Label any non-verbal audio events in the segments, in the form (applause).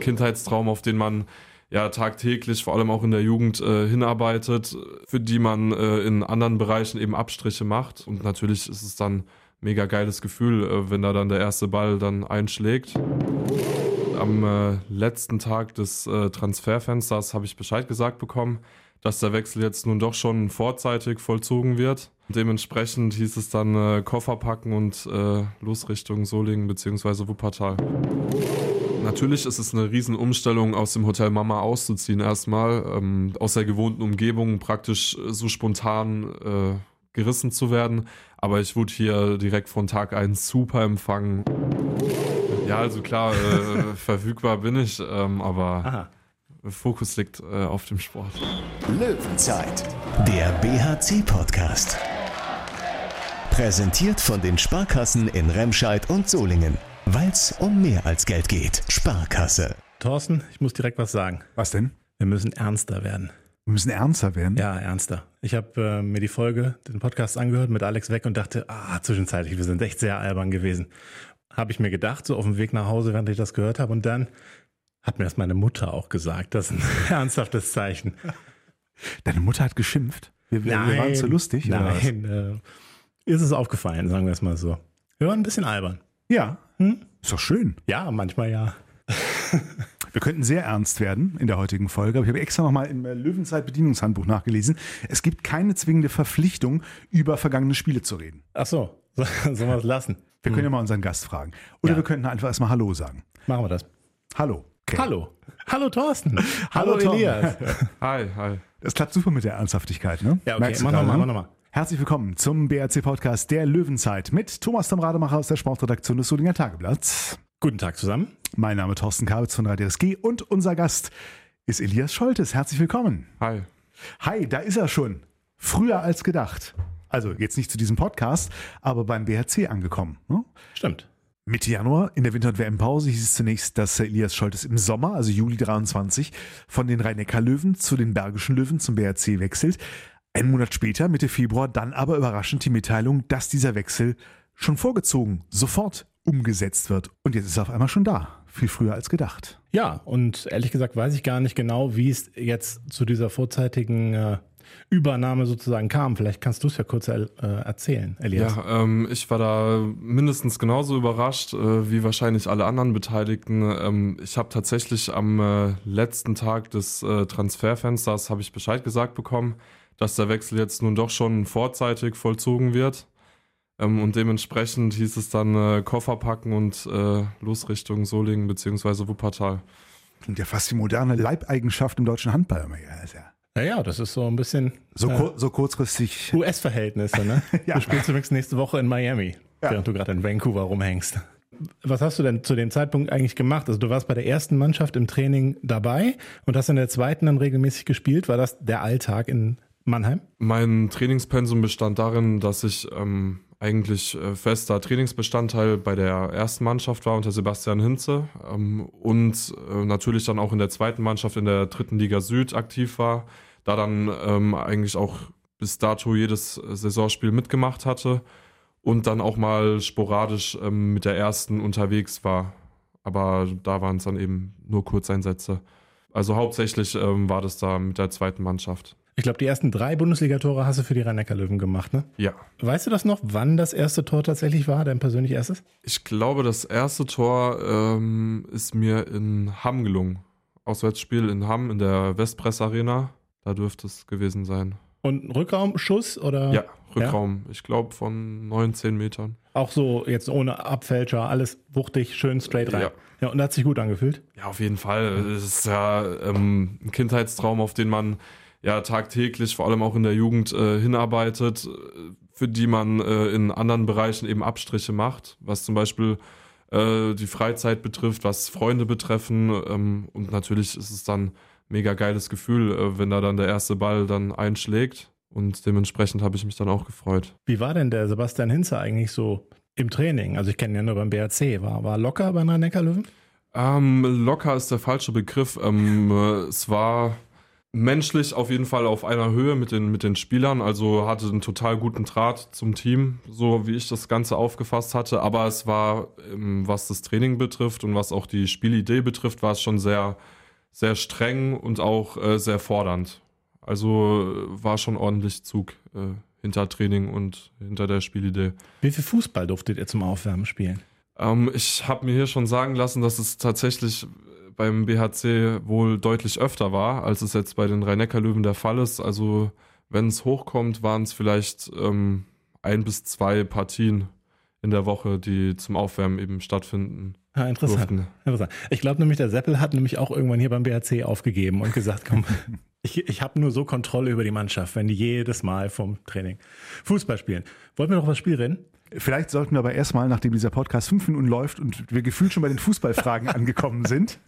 Kindheitstraum, auf den man ja tagtäglich, vor allem auch in der Jugend, äh, hinarbeitet, für die man äh, in anderen Bereichen eben Abstriche macht. Und natürlich ist es dann mega geiles Gefühl, äh, wenn da dann der erste Ball dann einschlägt. Am äh, letzten Tag des äh, Transferfensters habe ich Bescheid gesagt bekommen, dass der Wechsel jetzt nun doch schon vorzeitig vollzogen wird. Dementsprechend hieß es dann äh, Koffer packen und los Richtung Solingen bzw. Wuppertal. Natürlich ist es eine Riesenumstellung, aus dem Hotel Mama auszuziehen erstmal, ähm, aus der gewohnten Umgebung praktisch so spontan äh, gerissen zu werden. Aber ich wurde hier direkt von Tag 1 super empfangen. Ja, also klar, äh, (laughs) verfügbar bin ich, ähm, aber Aha. Fokus liegt äh, auf dem Sport. Löwenzeit, der BHC-Podcast. Präsentiert von den Sparkassen in Remscheid und Solingen. Weil es um mehr als Geld geht. Sparkasse. Thorsten, ich muss direkt was sagen. Was denn? Wir müssen ernster werden. Wir müssen ernster werden? Ja, ernster. Ich habe äh, mir die Folge, den Podcast angehört mit Alex weg und dachte, ah, zwischenzeitlich, wir sind echt sehr albern gewesen. Habe ich mir gedacht, so auf dem Weg nach Hause, während ich das gehört habe. Und dann hat mir das meine Mutter auch gesagt. Das ist ein (laughs) ernsthaftes Zeichen. Deine Mutter hat geschimpft? Wir, wir, nein, wir waren zu lustig? Nein, äh, ist es aufgefallen, sagen wir es mal so. Wir waren ein bisschen albern. Ja, hm? ist doch schön. Ja, manchmal ja. (laughs) Wir könnten sehr ernst werden in der heutigen Folge, aber ich habe extra nochmal im Löwenzeit Bedienungshandbuch nachgelesen. Es gibt keine zwingende Verpflichtung, über vergangene Spiele zu reden. Ach so, sollen wir es lassen? Wir können ja hm. mal unseren Gast fragen. Oder ja. wir könnten einfach erstmal Hallo sagen. Machen wir das. Hallo. Okay. Hallo. Hallo Thorsten. Hallo, Hallo Elias. (laughs) hi, hi. Das klappt super mit der Ernsthaftigkeit, ne? Ja, okay. Mach nochmal, mach nochmal. Herzlich willkommen zum BRC-Podcast der Löwenzeit mit Thomas Tom Rademacher aus der Sportredaktion des Solinger Tageblatts. Guten Tag zusammen. Mein Name ist Thorsten Kabitz von Radio SG und unser Gast ist Elias Scholtes. Herzlich willkommen. Hi. Hi, da ist er schon. Früher als gedacht. Also jetzt nicht zu diesem Podcast, aber beim BRC angekommen. Ne? Stimmt. Mitte Januar in der Winter- und WM-Pause hieß es zunächst, dass Elias Scholtes im Sommer, also Juli 23, von den Rhein-Neckar-Löwen zu den Bergischen Löwen zum BRC wechselt. Ein Monat später, Mitte Februar, dann aber überraschend die Mitteilung, dass dieser Wechsel schon vorgezogen, sofort umgesetzt wird. Und jetzt ist er auf einmal schon da. Viel früher als gedacht. Ja, und ehrlich gesagt weiß ich gar nicht genau, wie es jetzt zu dieser vorzeitigen äh, Übernahme sozusagen kam. Vielleicht kannst du es ja kurz äh, erzählen, Elias. Ja, ähm, ich war da mindestens genauso überrascht äh, wie wahrscheinlich alle anderen Beteiligten. Ähm, ich habe tatsächlich am äh, letzten Tag des äh, Transferfensters habe ich Bescheid gesagt bekommen, dass der Wechsel jetzt nun doch schon vorzeitig vollzogen wird. Ähm, und dementsprechend hieß es dann äh, Koffer packen und äh, los Richtung Solingen bzw. Wuppertal. Klingt ja fast die moderne Leibeigenschaft im deutschen Handball. Ja, naja, das ist so ein bisschen so, äh, so kurzfristig. US-Verhältnisse, ne? (laughs) ja. Du spielst übrigens nächste Woche in Miami, ja. während du gerade in Vancouver rumhängst. Was hast du denn zu dem Zeitpunkt eigentlich gemacht? Also du warst bei der ersten Mannschaft im Training dabei und hast in der zweiten dann regelmäßig gespielt. War das der Alltag in Mannheim? Mein Trainingspensum bestand darin, dass ich ähm, eigentlich äh, fester Trainingsbestandteil bei der ersten Mannschaft war unter Sebastian Hinze ähm, und äh, natürlich dann auch in der zweiten Mannschaft in der dritten Liga Süd aktiv war, da dann ähm, eigentlich auch bis dato jedes Saisonspiel mitgemacht hatte und dann auch mal sporadisch ähm, mit der ersten unterwegs war. Aber da waren es dann eben nur Kurzeinsätze. Also hauptsächlich ähm, war das da mit der zweiten Mannschaft. Ich glaube, die ersten drei Bundesligatore hast du für die Rhein-Neckar-Löwen gemacht, ne? Ja. Weißt du das noch, wann das erste Tor tatsächlich war, dein persönlich erstes? Ich glaube, das erste Tor ähm, ist mir in Hamm gelungen. Auswärtsspiel in Hamm in der Westpress Arena. Da dürfte es gewesen sein. Und Rückraumschuss oder? Ja, Rückraum. Ja? Ich glaube von 19 Metern. Auch so jetzt ohne Abfälscher, alles wuchtig, schön straight rein. Ja. ja, und hat sich gut angefühlt? Ja, auf jeden Fall. Es ist ja ähm, ein Kindheitstraum, auf den man ja tagtäglich, vor allem auch in der Jugend, äh, hinarbeitet, für die man äh, in anderen Bereichen eben Abstriche macht, was zum Beispiel äh, die Freizeit betrifft, was Freunde betreffen. Ähm, und natürlich ist es dann mega geiles Gefühl, äh, wenn da dann der erste Ball dann einschlägt. Und dementsprechend habe ich mich dann auch gefreut. Wie war denn der Sebastian Hinze eigentlich so im Training? Also ich kenne ihn ja nur beim BRC. War, war locker bei Rhein-Neckar-Löwen? Ähm, locker ist der falsche Begriff. Ähm, es war menschlich auf jeden Fall auf einer Höhe mit den, mit den Spielern, also hatte einen total guten Draht zum Team, so wie ich das Ganze aufgefasst hatte. Aber es war, ähm, was das Training betrifft und was auch die Spielidee betrifft, war es schon sehr, sehr streng und auch äh, sehr fordernd. Also äh, war schon ordentlich Zug äh, hinter Training und hinter der Spielidee. Wie viel Fußball durftet ihr zum Aufwärmen spielen? Ähm, ich habe mir hier schon sagen lassen, dass es tatsächlich beim BHC wohl deutlich öfter war, als es jetzt bei den Rhein-Neckar-Löwen der Fall ist. Also wenn es hochkommt, waren es vielleicht ähm, ein bis zwei Partien in der Woche, die zum Aufwärmen eben stattfinden. Ja, interessant. interessant. Ich glaube nämlich, der Seppel hat nämlich auch irgendwann hier beim BHC aufgegeben und gesagt, komm, (laughs) ich, ich habe nur so Kontrolle über die Mannschaft, wenn die jedes Mal vom Training Fußball spielen. Wollten wir noch was Spiel reden? Vielleicht sollten wir aber erstmal, nachdem dieser Podcast fünf Minuten läuft und wir gefühlt schon bei den Fußballfragen (laughs) angekommen sind,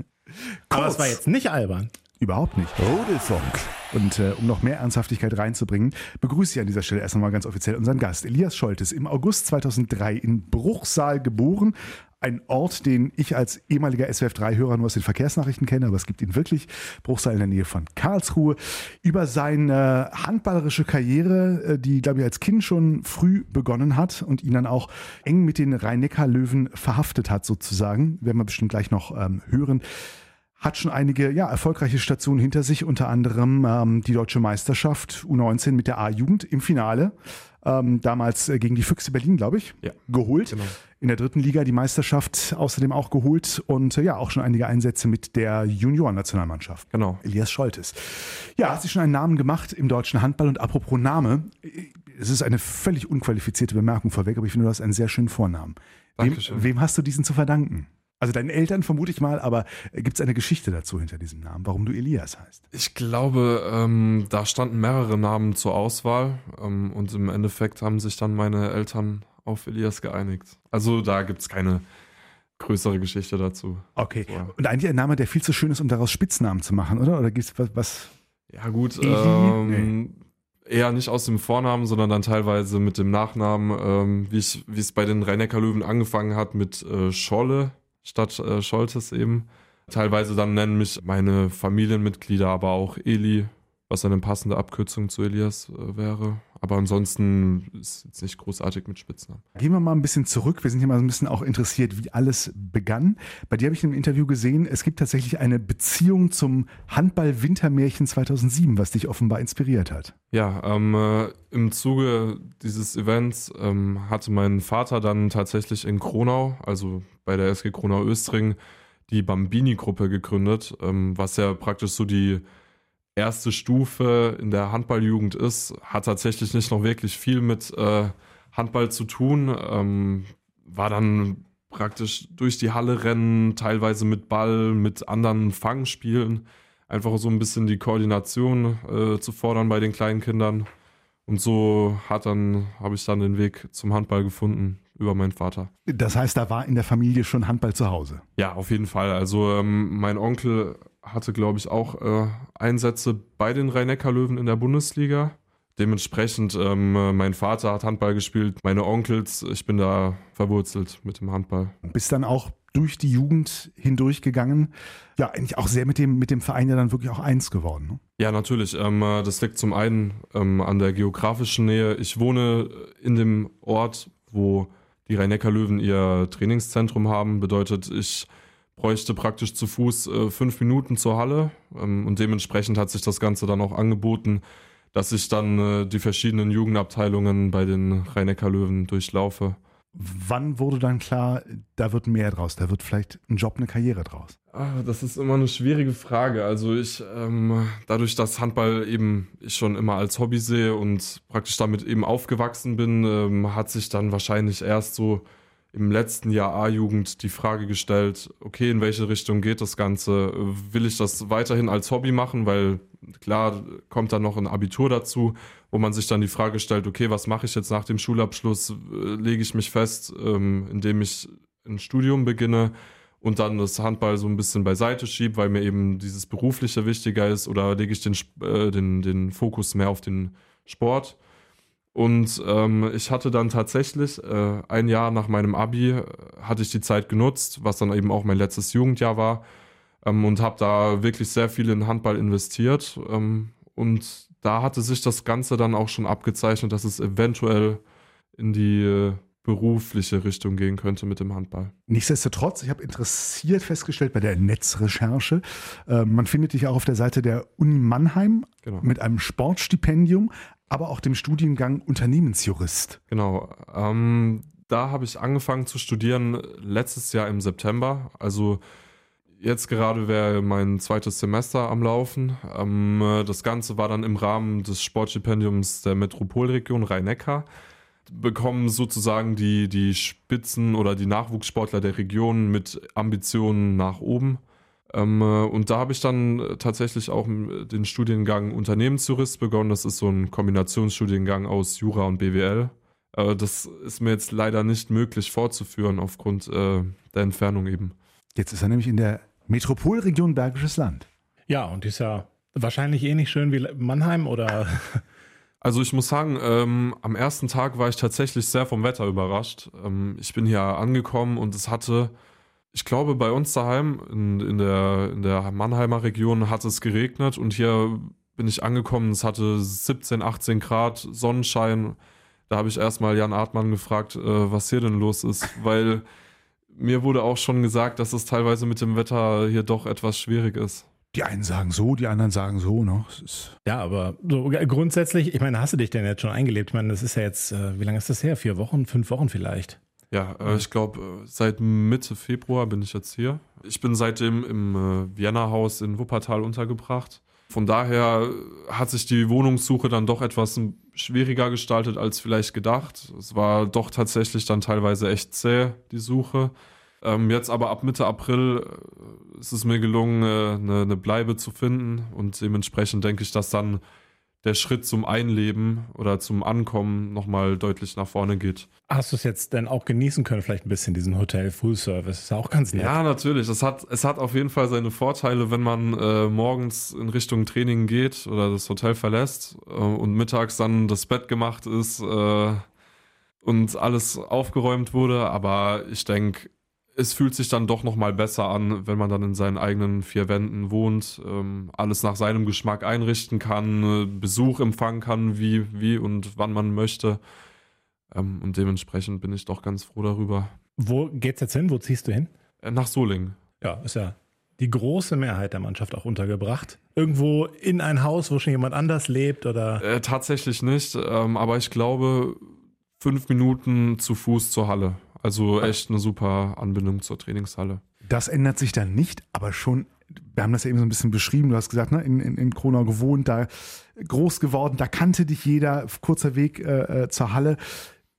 aber es war jetzt nicht albern. Überhaupt nicht. Rodelfunk. Und äh, um noch mehr Ernsthaftigkeit reinzubringen, begrüße ich an dieser Stelle erst einmal ganz offiziell unseren Gast, Elias Scholtes, im August 2003 in Bruchsal geboren. Ein Ort, den ich als ehemaliger SWF3-Hörer nur aus den Verkehrsnachrichten kenne, aber es gibt ihn wirklich. Bruchsal in der Nähe von Karlsruhe. Über seine handballerische Karriere, äh, die, glaube ich, als Kind schon früh begonnen hat und ihn dann auch eng mit den Rhein-Neckar-Löwen verhaftet hat, sozusagen. Werden wir bestimmt gleich noch ähm, hören hat schon einige ja, erfolgreiche Stationen hinter sich, unter anderem ähm, die deutsche Meisterschaft U19 mit der A-Jugend im Finale. Ähm, damals äh, gegen die Füchse Berlin, glaube ich, ja, geholt. Genau. In der dritten Liga die Meisterschaft außerdem auch geholt und äh, ja, auch schon einige Einsätze mit der Juniorennationalmannschaft. Genau. Elias Scholtes. Ja, hat sich schon einen Namen gemacht im deutschen Handball und apropos Name, es ist eine völlig unqualifizierte Bemerkung vorweg, aber ich finde, du hast einen sehr schönen Vornamen. Wem, wem hast du diesen zu verdanken? Also deinen Eltern vermute ich mal, aber gibt es eine Geschichte dazu hinter diesem Namen, warum du Elias heißt? Ich glaube, ähm, da standen mehrere Namen zur Auswahl ähm, und im Endeffekt haben sich dann meine Eltern auf Elias geeinigt. Also da gibt es keine größere Geschichte dazu. Okay. So. Und eigentlich ein Name, der viel zu schön ist, um daraus Spitznamen zu machen, oder? Oder gibt es was, was? Ja gut, ähm, nee. eher nicht aus dem Vornamen, sondern dann teilweise mit dem Nachnamen, ähm, wie es bei den rhein löwen angefangen hat mit äh, Scholle statt äh, Scholtes eben. Teilweise dann nennen mich meine Familienmitglieder, aber auch Eli, was eine passende Abkürzung zu Elias äh, wäre. Aber ansonsten ist es nicht großartig mit Spitznamen. Gehen wir mal ein bisschen zurück. Wir sind hier mal ein bisschen auch interessiert, wie alles begann. Bei dir habe ich im Interview gesehen, es gibt tatsächlich eine Beziehung zum Handball-Wintermärchen 2007, was dich offenbar inspiriert hat. Ja, ähm, äh, im Zuge dieses Events ähm, hatte mein Vater dann tatsächlich in Kronau, also bei der SG Kronau Östring, die Bambini-Gruppe gegründet, ähm, was ja praktisch so die erste Stufe in der Handballjugend ist, hat tatsächlich nicht noch wirklich viel mit äh, Handball zu tun. Ähm, war dann praktisch durch die Halle rennen, teilweise mit Ball, mit anderen Fangspielen. Einfach so ein bisschen die Koordination äh, zu fordern bei den kleinen Kindern. Und so hat dann, habe ich dann den Weg zum Handball gefunden über meinen Vater. Das heißt, da war in der Familie schon Handball zu Hause? Ja, auf jeden Fall. Also ähm, mein Onkel hatte, glaube ich, auch äh, Einsätze bei den Rhein-Neckar-Löwen in der Bundesliga. Dementsprechend, ähm, mein Vater hat Handball gespielt, meine Onkels, ich bin da verwurzelt mit dem Handball. Bist dann auch durch die Jugend hindurchgegangen. Ja, eigentlich auch sehr mit dem, mit dem Verein ja dann wirklich auch eins geworden. Ne? Ja, natürlich. Ähm, äh, das liegt zum einen ähm, an der geografischen Nähe. Ich wohne in dem Ort, wo die Rhein-Neckar-Löwen ihr Trainingszentrum haben. Bedeutet, ich bräuchte praktisch zu Fuß äh, fünf Minuten zur Halle ähm, und dementsprechend hat sich das Ganze dann auch angeboten, dass ich dann äh, die verschiedenen Jugendabteilungen bei den rhein löwen durchlaufe. Wann wurde dann klar, da wird mehr draus, da wird vielleicht ein Job, eine Karriere draus? Ah, das ist immer eine schwierige Frage. Also ich, ähm, dadurch, dass Handball eben ich schon immer als Hobby sehe und praktisch damit eben aufgewachsen bin, ähm, hat sich dann wahrscheinlich erst so im letzten Jahr A-Jugend die Frage gestellt, okay, in welche Richtung geht das Ganze? Will ich das weiterhin als Hobby machen? Weil klar kommt dann noch ein Abitur dazu, wo man sich dann die Frage stellt, okay, was mache ich jetzt nach dem Schulabschluss? Lege ich mich fest, ähm, indem ich ein Studium beginne und dann das Handball so ein bisschen beiseite schiebe, weil mir eben dieses Berufliche wichtiger ist oder lege ich den, äh, den, den Fokus mehr auf den Sport? Und ähm, ich hatte dann tatsächlich äh, ein Jahr nach meinem Abi, äh, hatte ich die Zeit genutzt, was dann eben auch mein letztes Jugendjahr war, ähm, und habe da wirklich sehr viel in Handball investiert. Ähm, und da hatte sich das Ganze dann auch schon abgezeichnet, dass es eventuell in die äh, berufliche Richtung gehen könnte mit dem Handball. Nichtsdestotrotz, ich habe interessiert festgestellt bei der Netzrecherche, äh, man findet dich auch auf der Seite der Uni Mannheim genau. mit einem Sportstipendium, aber auch dem Studiengang Unternehmensjurist. Genau. Ähm, da habe ich angefangen zu studieren letztes Jahr im September. Also jetzt gerade wäre mein zweites Semester am Laufen. Ähm, das Ganze war dann im Rahmen des Sportstipendiums der Metropolregion Rhein-Neckar bekommen sozusagen die, die Spitzen oder die Nachwuchssportler der Region mit Ambitionen nach oben. Ähm, äh, und da habe ich dann tatsächlich auch den Studiengang Unternehmensjurist begonnen. Das ist so ein Kombinationsstudiengang aus Jura und BWL. Äh, das ist mir jetzt leider nicht möglich fortzuführen aufgrund äh, der Entfernung eben. Jetzt ist er nämlich in der Metropolregion Bergisches Land. Ja, und ist ja wahrscheinlich ähnlich schön wie Mannheim oder (laughs) Also ich muss sagen, ähm, am ersten Tag war ich tatsächlich sehr vom Wetter überrascht. Ähm, ich bin hier angekommen und es hatte, ich glaube, bei uns daheim in, in, der, in der Mannheimer Region hat es geregnet und hier bin ich angekommen, es hatte 17, 18 Grad, Sonnenschein. Da habe ich erstmal Jan Artmann gefragt, äh, was hier denn los ist, weil mir wurde auch schon gesagt, dass es teilweise mit dem Wetter hier doch etwas schwierig ist. Die einen sagen so, die anderen sagen so, ne? Ja, aber so grundsätzlich, ich meine, hast du dich denn jetzt schon eingelebt? Ich meine, das ist ja jetzt, äh, wie lange ist das her? Vier Wochen, fünf Wochen vielleicht? Ja, äh, ich glaube, äh, seit Mitte Februar bin ich jetzt hier. Ich bin seitdem im äh, Vienna-Haus in Wuppertal untergebracht. Von daher hat sich die Wohnungssuche dann doch etwas schwieriger gestaltet als vielleicht gedacht. Es war doch tatsächlich dann teilweise echt zäh, die Suche. Ähm, jetzt aber ab Mitte April äh, ist es mir gelungen, äh, eine, eine Bleibe zu finden und dementsprechend denke ich, dass dann der Schritt zum Einleben oder zum Ankommen nochmal deutlich nach vorne geht. Hast du es jetzt denn auch genießen können, vielleicht ein bisschen diesen Hotel Full Service? Ist ja auch ganz nett. Ja, natürlich. Es hat, es hat auf jeden Fall seine Vorteile, wenn man äh, morgens in Richtung Training geht oder das Hotel verlässt äh, und mittags dann das Bett gemacht ist äh, und alles aufgeräumt wurde. Aber ich denke, es fühlt sich dann doch nochmal besser an, wenn man dann in seinen eigenen vier Wänden wohnt, ähm, alles nach seinem Geschmack einrichten kann, äh, Besuch empfangen kann, wie, wie und wann man möchte. Ähm, und dementsprechend bin ich doch ganz froh darüber. Wo geht's jetzt hin? Wo ziehst du hin? Äh, nach Solingen. Ja, ist ja die große Mehrheit der Mannschaft auch untergebracht. Irgendwo in ein Haus, wo schon jemand anders lebt oder? Äh, tatsächlich nicht, ähm, aber ich glaube fünf Minuten zu Fuß zur Halle. Also echt eine super Anbindung zur Trainingshalle. Das ändert sich dann nicht, aber schon, wir haben das ja eben so ein bisschen beschrieben, du hast gesagt, ne, in, in, in Kronau gewohnt, da groß geworden, da kannte dich jeder, kurzer Weg äh, äh, zur Halle.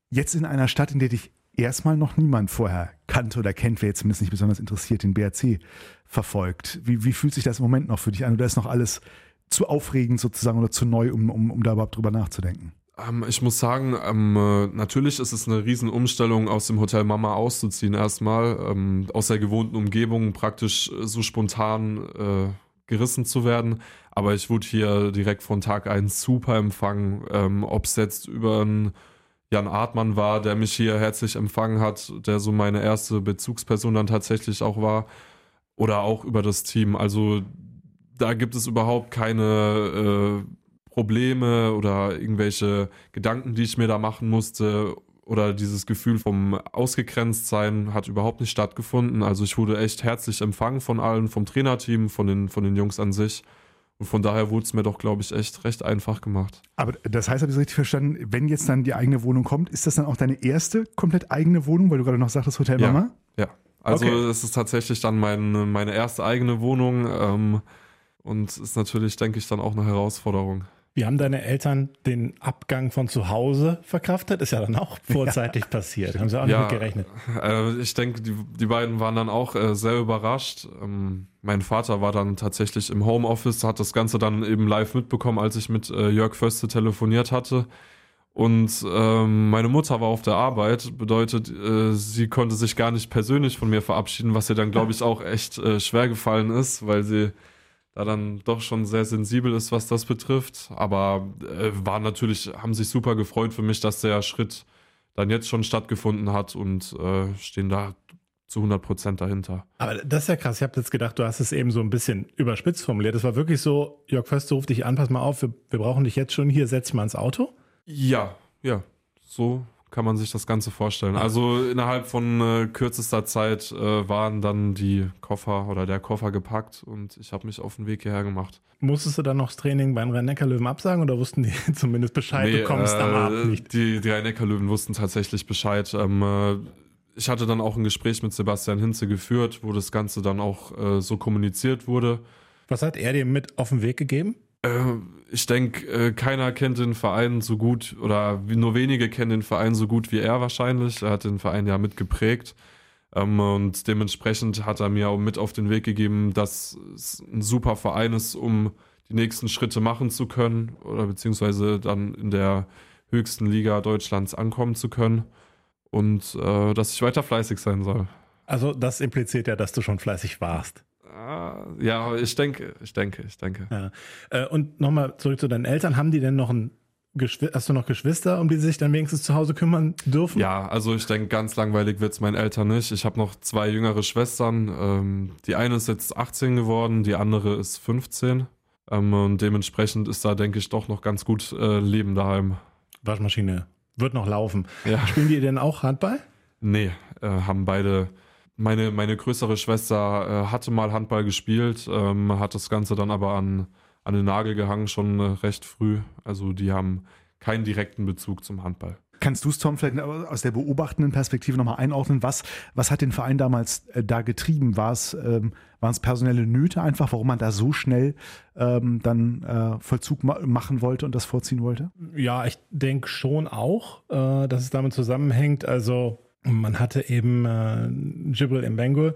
Jetzt in einer Stadt, in der dich erstmal noch niemand vorher kannte oder kennt, wer jetzt zumindest nicht besonders interessiert den BRC verfolgt. Wie, wie fühlt sich das im Moment noch für dich an? Oder ist noch alles zu aufregend sozusagen oder zu neu, um, um, um da überhaupt drüber nachzudenken? Ähm, ich muss sagen, ähm, äh, natürlich ist es eine Riesenumstellung, aus dem Hotel Mama auszuziehen erstmal, ähm, aus der gewohnten Umgebung praktisch so spontan äh, gerissen zu werden. Aber ich wurde hier direkt von Tag 1 super empfangen, ähm, ob es jetzt über einen Jan Artmann war, der mich hier herzlich empfangen hat, der so meine erste Bezugsperson dann tatsächlich auch war, oder auch über das Team. Also da gibt es überhaupt keine äh, Probleme oder irgendwelche Gedanken, die ich mir da machen musste oder dieses Gefühl vom Ausgegrenztsein hat überhaupt nicht stattgefunden. Also ich wurde echt herzlich empfangen von allen, vom Trainerteam, von den, von den Jungs an sich. Und von daher wurde es mir doch, glaube ich, echt recht einfach gemacht. Aber das heißt, habe ich es richtig verstanden, wenn jetzt dann die eigene Wohnung kommt, ist das dann auch deine erste komplett eigene Wohnung, weil du gerade noch sagtest, Hotel Mama? Ja, ja. also okay. es ist tatsächlich dann mein, meine erste eigene Wohnung ähm, und ist natürlich, denke ich, dann auch eine Herausforderung. Wie haben deine Eltern den Abgang von zu Hause verkraftet? Ist ja dann auch vorzeitig ja. passiert. Haben sie auch ja, nicht mit gerechnet. Äh, ich denke, die, die beiden waren dann auch äh, sehr überrascht. Ähm, mein Vater war dann tatsächlich im Homeoffice, hat das Ganze dann eben live mitbekommen, als ich mit äh, Jörg Föste telefoniert hatte. Und ähm, meine Mutter war auf der Arbeit, bedeutet, äh, sie konnte sich gar nicht persönlich von mir verabschieden, was ihr dann, glaube (laughs) ich, auch echt äh, schwer gefallen ist, weil sie da dann doch schon sehr sensibel ist, was das betrifft. Aber äh, war natürlich, haben sich super gefreut für mich, dass der Schritt dann jetzt schon stattgefunden hat und äh, stehen da zu 100 Prozent dahinter. Aber das ist ja krass. Ich habe jetzt gedacht, du hast es eben so ein bisschen überspitzt formuliert. Es war wirklich so, Jörg Förster ruft dich an, pass mal auf, wir, wir brauchen dich jetzt schon hier, setz dich mal ins Auto. Ja, ja, so kann man sich das Ganze vorstellen. Also innerhalb von äh, kürzester Zeit äh, waren dann die Koffer oder der Koffer gepackt und ich habe mich auf den Weg hierher gemacht. Musstest du dann noch das Training beim Rhein-Neckar-Löwen absagen oder wussten die (laughs) zumindest Bescheid, Nee, du kommst am äh, Abend nicht? Die, die Rhein-Neckar-Löwen wussten tatsächlich Bescheid. Ähm, äh, ich hatte dann auch ein Gespräch mit Sebastian Hinze geführt, wo das Ganze dann auch äh, so kommuniziert wurde. Was hat er dir mit auf den Weg gegeben? Äh, ich denke, äh, keiner kennt den Verein so gut oder nur wenige kennen den Verein so gut wie er wahrscheinlich. Er hat den Verein ja mitgeprägt. Ähm, und dementsprechend hat er mir auch mit auf den Weg gegeben, dass es ein super Verein ist, um die nächsten Schritte machen zu können oder beziehungsweise dann in der höchsten Liga Deutschlands ankommen zu können und äh, dass ich weiter fleißig sein soll. Also das impliziert ja, dass du schon fleißig warst. Ah, ja, ich denke, ich denke, ich denke. Ja. Äh, Und nochmal zurück zu deinen Eltern. Haben die denn noch ein hast du noch Geschwister, um die sie sich dann wenigstens zu Hause kümmern dürfen? Ja, also ich denke, ganz langweilig wird's meinen Eltern nicht. Ich habe noch zwei jüngere Schwestern. Ähm, die eine ist jetzt 18 geworden, die andere ist 15. Ähm, und dementsprechend ist da, denke ich, doch noch ganz gut äh, Leben daheim. Waschmaschine wird noch laufen. Ja. Spielen die denn auch Handball? Nee, äh, haben beide. Meine, meine größere Schwester äh, hatte mal Handball gespielt, ähm, hat das Ganze dann aber an, an den Nagel gehangen, schon äh, recht früh. Also die haben keinen direkten Bezug zum Handball. Kannst du es, Tom, vielleicht aus der beobachtenden Perspektive nochmal einordnen? Was, was hat den Verein damals äh, da getrieben? War es, ähm, waren es personelle Nöte einfach, warum man da so schnell ähm, dann äh, Vollzug ma machen wollte und das vorziehen wollte? Ja, ich denke schon auch, äh, dass es damit zusammenhängt. Also man hatte eben äh, Jibril Mbengue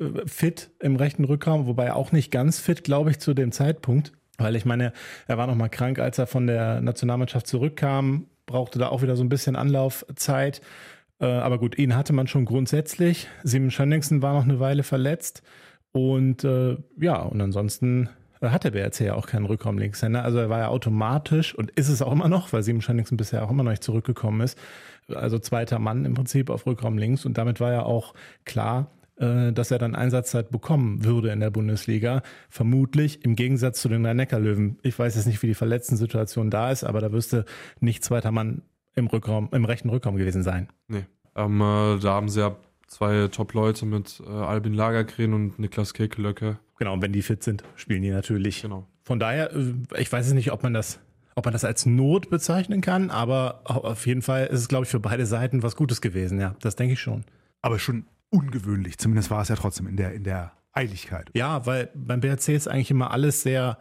äh, fit im rechten Rückraum, wobei auch nicht ganz fit, glaube ich, zu dem Zeitpunkt. Weil ich meine, er war noch mal krank, als er von der Nationalmannschaft zurückkam, brauchte da auch wieder so ein bisschen Anlaufzeit. Äh, aber gut, ihn hatte man schon grundsätzlich. Simon Schönningsen war noch eine Weile verletzt. Und äh, ja, und ansonsten äh, hat der BRC ja auch keinen Rückraum-Linkshänder. Also er war ja automatisch und ist es auch immer noch, weil Simon Schönningsen bisher auch immer noch nicht zurückgekommen ist. Also zweiter Mann im Prinzip auf Rückraum links. Und damit war ja auch klar, äh, dass er dann Einsatzzeit bekommen würde in der Bundesliga. Vermutlich im Gegensatz zu den Rhein-Neckar-Löwen. Ich weiß jetzt nicht, wie die Verletzten-Situation da ist, aber da wirste nicht zweiter Mann im Rückraum, im rechten Rückraum gewesen sein. Nee. Ähm, äh, da haben sie ja zwei Top-Leute mit äh, Albin Lagergren und Niklas Kekelöcke. Genau, und wenn die fit sind, spielen die natürlich. Genau. Von daher, äh, ich weiß jetzt nicht, ob man das, ob man das als Not bezeichnen kann, aber auf jeden Fall ist es, glaube ich, für beide Seiten was Gutes gewesen. Ja, das denke ich schon. Aber schon ungewöhnlich. Zumindest war es ja trotzdem in der, in der Eiligkeit. Ja, weil beim BRC ist eigentlich immer alles sehr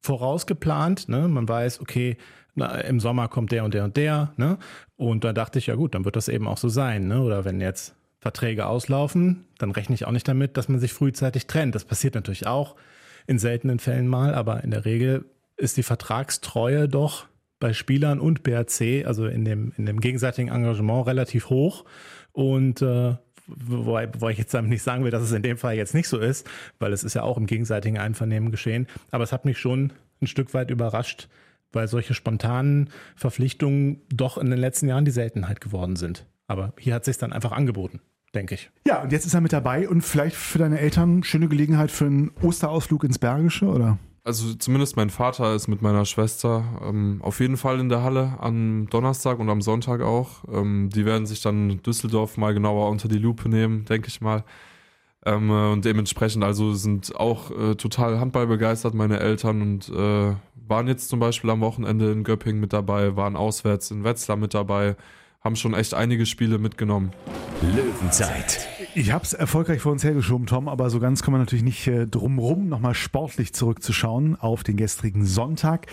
vorausgeplant. Ne? Man weiß, okay, na, im Sommer kommt der und der und der. Ne? Und da dachte ich, ja gut, dann wird das eben auch so sein. Ne? Oder wenn jetzt Verträge auslaufen, dann rechne ich auch nicht damit, dass man sich frühzeitig trennt. Das passiert natürlich auch in seltenen Fällen mal, aber in der Regel ist die Vertragstreue doch bei Spielern und BRC, also in dem, in dem gegenseitigen Engagement, relativ hoch. Und äh, wobei, wobei ich jetzt damit nicht sagen will, dass es in dem Fall jetzt nicht so ist, weil es ist ja auch im gegenseitigen Einvernehmen geschehen. Aber es hat mich schon ein Stück weit überrascht, weil solche spontanen Verpflichtungen doch in den letzten Jahren die Seltenheit geworden sind. Aber hier hat sich dann einfach angeboten, denke ich. Ja, und jetzt ist er mit dabei und vielleicht für deine Eltern schöne Gelegenheit für einen Osterausflug ins Bergische, oder? Also zumindest mein Vater ist mit meiner Schwester ähm, auf jeden Fall in der Halle am Donnerstag und am Sonntag auch. Ähm, die werden sich dann Düsseldorf mal genauer unter die Lupe nehmen, denke ich mal. Ähm, äh, und dementsprechend also sind auch äh, total Handball begeistert meine Eltern und äh, waren jetzt zum Beispiel am Wochenende in Göppingen mit dabei, waren auswärts in Wetzlar mit dabei, haben schon echt einige Spiele mitgenommen. Löwenzeit. Ich habe es erfolgreich vor uns hergeschoben, Tom, aber so ganz kommen wir natürlich nicht äh, drumrum, nochmal sportlich zurückzuschauen auf den gestrigen Sonntag.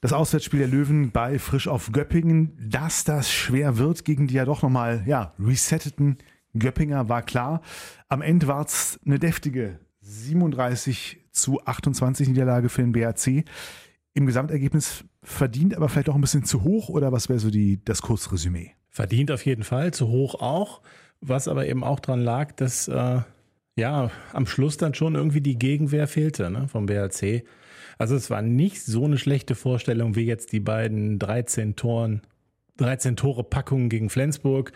Das Auswärtsspiel der Löwen bei Frisch auf Göppingen, dass das schwer wird gegen die ja doch nochmal ja, resetteten Göppinger, war klar. Am Ende war es eine deftige 37 zu 28 Niederlage für den BAC. Im Gesamtergebnis verdient, aber vielleicht auch ein bisschen zu hoch oder was wäre so die, das Kurzresümee? Verdient auf jeden Fall, zu hoch auch. Was aber eben auch dran lag, dass äh, ja am Schluss dann schon irgendwie die Gegenwehr fehlte ne, vom BRC. Also es war nicht so eine schlechte Vorstellung wie jetzt die beiden 13 Toren, 13 Tore Packungen gegen Flensburg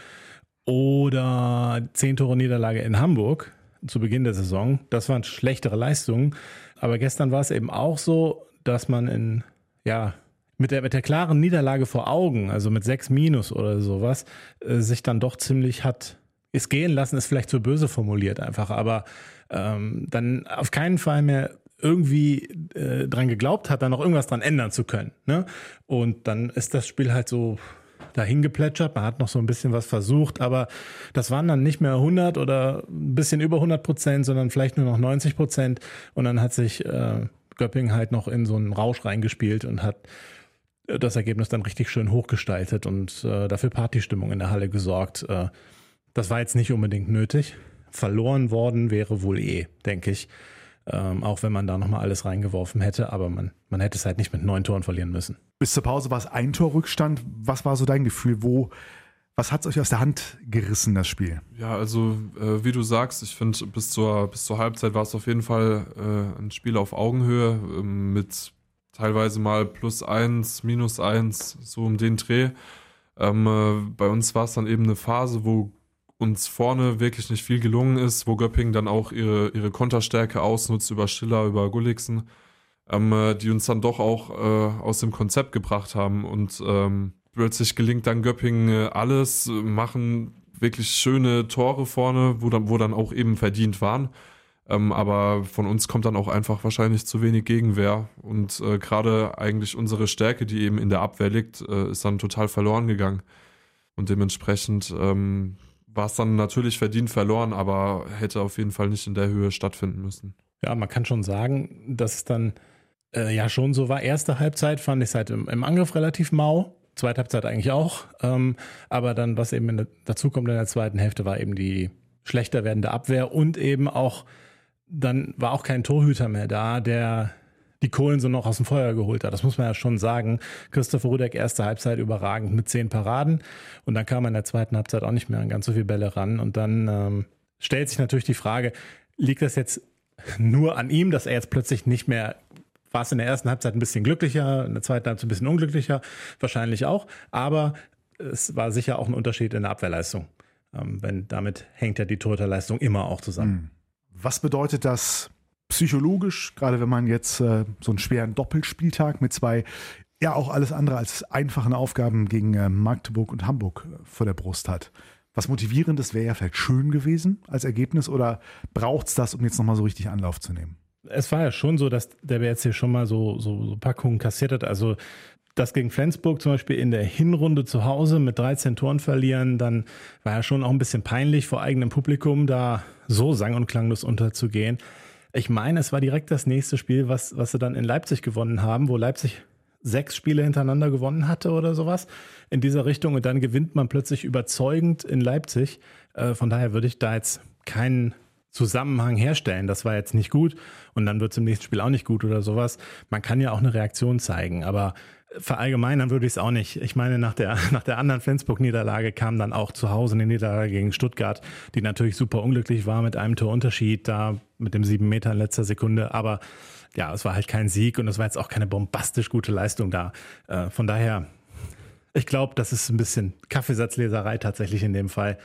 oder 10 Tore Niederlage in Hamburg zu Beginn der Saison. Das waren schlechtere Leistungen. Aber gestern war es eben auch so, dass man in, ja, mit der, mit der klaren Niederlage vor Augen, also mit 6 Minus oder sowas, äh, sich dann doch ziemlich hat ist gehen lassen, ist vielleicht zu böse formuliert einfach, aber ähm, dann auf keinen Fall mehr irgendwie äh, dran geglaubt hat, da noch irgendwas dran ändern zu können. Ne? Und dann ist das Spiel halt so dahin geplätschert. Man hat noch so ein bisschen was versucht, aber das waren dann nicht mehr 100 oder ein bisschen über 100 Prozent, sondern vielleicht nur noch 90 Prozent. Und dann hat sich äh, Göpping halt noch in so einen Rausch reingespielt und hat äh, das Ergebnis dann richtig schön hochgestaltet und äh, dafür Partystimmung in der Halle gesorgt. Äh, das war jetzt nicht unbedingt nötig. Verloren worden wäre wohl eh, denke ich. Ähm, auch wenn man da nochmal alles reingeworfen hätte, aber man, man hätte es halt nicht mit neun Toren verlieren müssen. Bis zur Pause war es ein Torrückstand. Was war so dein Gefühl? Wo, was hat es euch aus der Hand gerissen, das Spiel? Ja, also äh, wie du sagst, ich finde, bis zur, bis zur Halbzeit war es auf jeden Fall äh, ein Spiel auf Augenhöhe äh, mit teilweise mal plus eins, minus eins, so um den Dreh. Ähm, äh, bei uns war es dann eben eine Phase, wo uns vorne wirklich nicht viel gelungen ist, wo Göpping dann auch ihre, ihre Konterstärke ausnutzt über Schiller, über Gulliksen, ähm, äh, die uns dann doch auch äh, aus dem Konzept gebracht haben. Und ähm, plötzlich gelingt dann Göpping äh, alles, machen wirklich schöne Tore vorne, wo dann, wo dann auch eben verdient waren. Ähm, aber von uns kommt dann auch einfach wahrscheinlich zu wenig Gegenwehr. Und äh, gerade eigentlich unsere Stärke, die eben in der Abwehr liegt, äh, ist dann total verloren gegangen. Und dementsprechend ähm, war es dann natürlich verdient verloren, aber hätte auf jeden Fall nicht in der Höhe stattfinden müssen. Ja, man kann schon sagen, dass es dann äh, ja schon so war. Erste Halbzeit fand ich es halt im, im, Angriff relativ mau. Zweite Halbzeit eigentlich auch. Ähm, aber dann, was eben der, dazu kommt in der zweiten Hälfte, war eben die schlechter werdende Abwehr und eben auch, dann war auch kein Torhüter mehr da, der die Kohlen so noch aus dem Feuer geholt hat. Das muss man ja schon sagen. Christopher Rudek erste Halbzeit überragend mit zehn Paraden und dann kam er in der zweiten Halbzeit auch nicht mehr an ganz so viele Bälle ran und dann ähm, stellt sich natürlich die Frage, liegt das jetzt nur an ihm, dass er jetzt plötzlich nicht mehr war es in der ersten Halbzeit ein bisschen glücklicher, in der zweiten Halbzeit ein bisschen unglücklicher, wahrscheinlich auch, aber es war sicher auch ein Unterschied in der Abwehrleistung. Ähm, wenn damit hängt ja die Torhüterleistung immer auch zusammen. Hm. Was bedeutet das psychologisch, gerade wenn man jetzt äh, so einen schweren Doppelspieltag mit zwei, ja auch alles andere als einfachen Aufgaben gegen äh, Magdeburg und Hamburg äh, vor der Brust hat. Was motivierendes wäre ja vielleicht schön gewesen als Ergebnis oder braucht es das, um jetzt nochmal so richtig Anlauf zu nehmen? Es war ja schon so, dass der BRC schon mal so, so, so Packungen kassiert hat. Also das gegen Flensburg zum Beispiel in der Hinrunde zu Hause mit 13 Toren verlieren, dann war ja schon auch ein bisschen peinlich vor eigenem Publikum da so sang- und klanglos unterzugehen. Ich meine, es war direkt das nächste Spiel, was, was sie dann in Leipzig gewonnen haben, wo Leipzig sechs Spiele hintereinander gewonnen hatte oder sowas in dieser Richtung und dann gewinnt man plötzlich überzeugend in Leipzig. Äh, von daher würde ich da jetzt keinen Zusammenhang herstellen. Das war jetzt nicht gut und dann wird es im nächsten Spiel auch nicht gut oder sowas. Man kann ja auch eine Reaktion zeigen, aber verallgemeinern würde ich es auch nicht. Ich meine, nach der, (laughs) nach der anderen Flensburg-Niederlage kam dann auch zu Hause eine Niederlage gegen Stuttgart, die natürlich super unglücklich war mit einem Torunterschied da mit dem sieben Meter in letzter Sekunde. Aber ja, es war halt kein Sieg und es war jetzt auch keine bombastisch gute Leistung da. Äh, von daher, ich glaube, das ist ein bisschen Kaffeesatzleserei tatsächlich in dem Fall.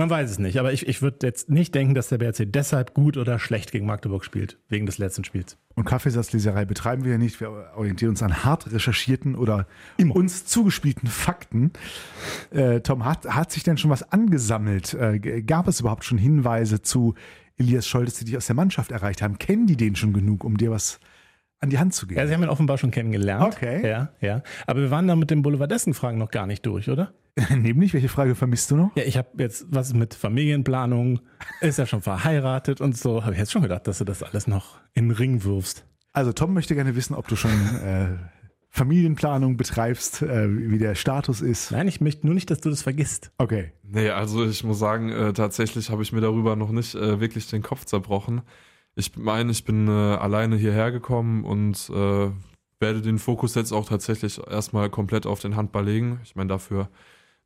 Man weiß es nicht, aber ich, ich würde jetzt nicht denken, dass der BRC deshalb gut oder schlecht gegen Magdeburg spielt, wegen des letzten Spiels. Und Kaffeesatzleserei betreiben wir ja nicht. Wir orientieren uns an hart recherchierten oder Immer. uns zugespielten Fakten. Äh, Tom, hat, hat sich denn schon was angesammelt? Äh, gab es überhaupt schon Hinweise zu Elias Scholtes, die dich aus der Mannschaft erreicht haben? Kennen die den schon genug, um dir was an die Hand zu geben? Ja, sie haben ihn offenbar schon kennengelernt. Okay. Ja, ja. Aber wir waren da mit dem Boulevardessen-Fragen noch gar nicht durch, oder? (laughs) Nämlich, welche Frage vermisst du noch? Ja, ich habe jetzt was mit Familienplanung, ist ja schon verheiratet und so. Habe ich jetzt schon gedacht, dass du das alles noch in den Ring wirfst. Also Tom möchte gerne wissen, ob du schon äh, Familienplanung betreibst, äh, wie der Status ist. Nein, ich möchte nur nicht, dass du das vergisst. Okay. Nee, also ich muss sagen, äh, tatsächlich habe ich mir darüber noch nicht äh, wirklich den Kopf zerbrochen. Ich meine, ich bin äh, alleine hierher gekommen und äh, werde den Fokus jetzt auch tatsächlich erstmal komplett auf den Handball legen. Ich meine, dafür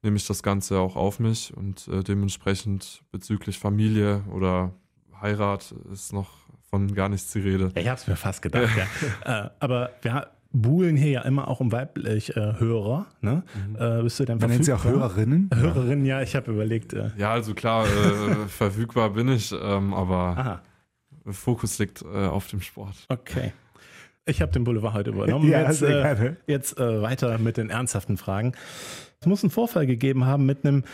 nehme ich das Ganze auch auf mich und äh, dementsprechend bezüglich Familie oder Heirat ist noch von gar nichts die Rede. Ich habe es mir fast gedacht, (laughs) ja. äh, aber wir, buhlen hier ja immer auch um weiblich äh, Hörer. Ne? Mhm. Äh, bist du denn Man nennt sie auch Hörerinnen? Hörerinnen, ja, ich habe überlegt. Äh. Ja, also klar, äh, (laughs) verfügbar bin ich, ähm, aber Aha. Fokus liegt äh, auf dem Sport. Okay. Ich habe den Boulevard heute übernommen. (laughs) ja, jetzt äh, jetzt weiter mit den ernsthaften Fragen. Es muss einen Vorfall gegeben haben mit einem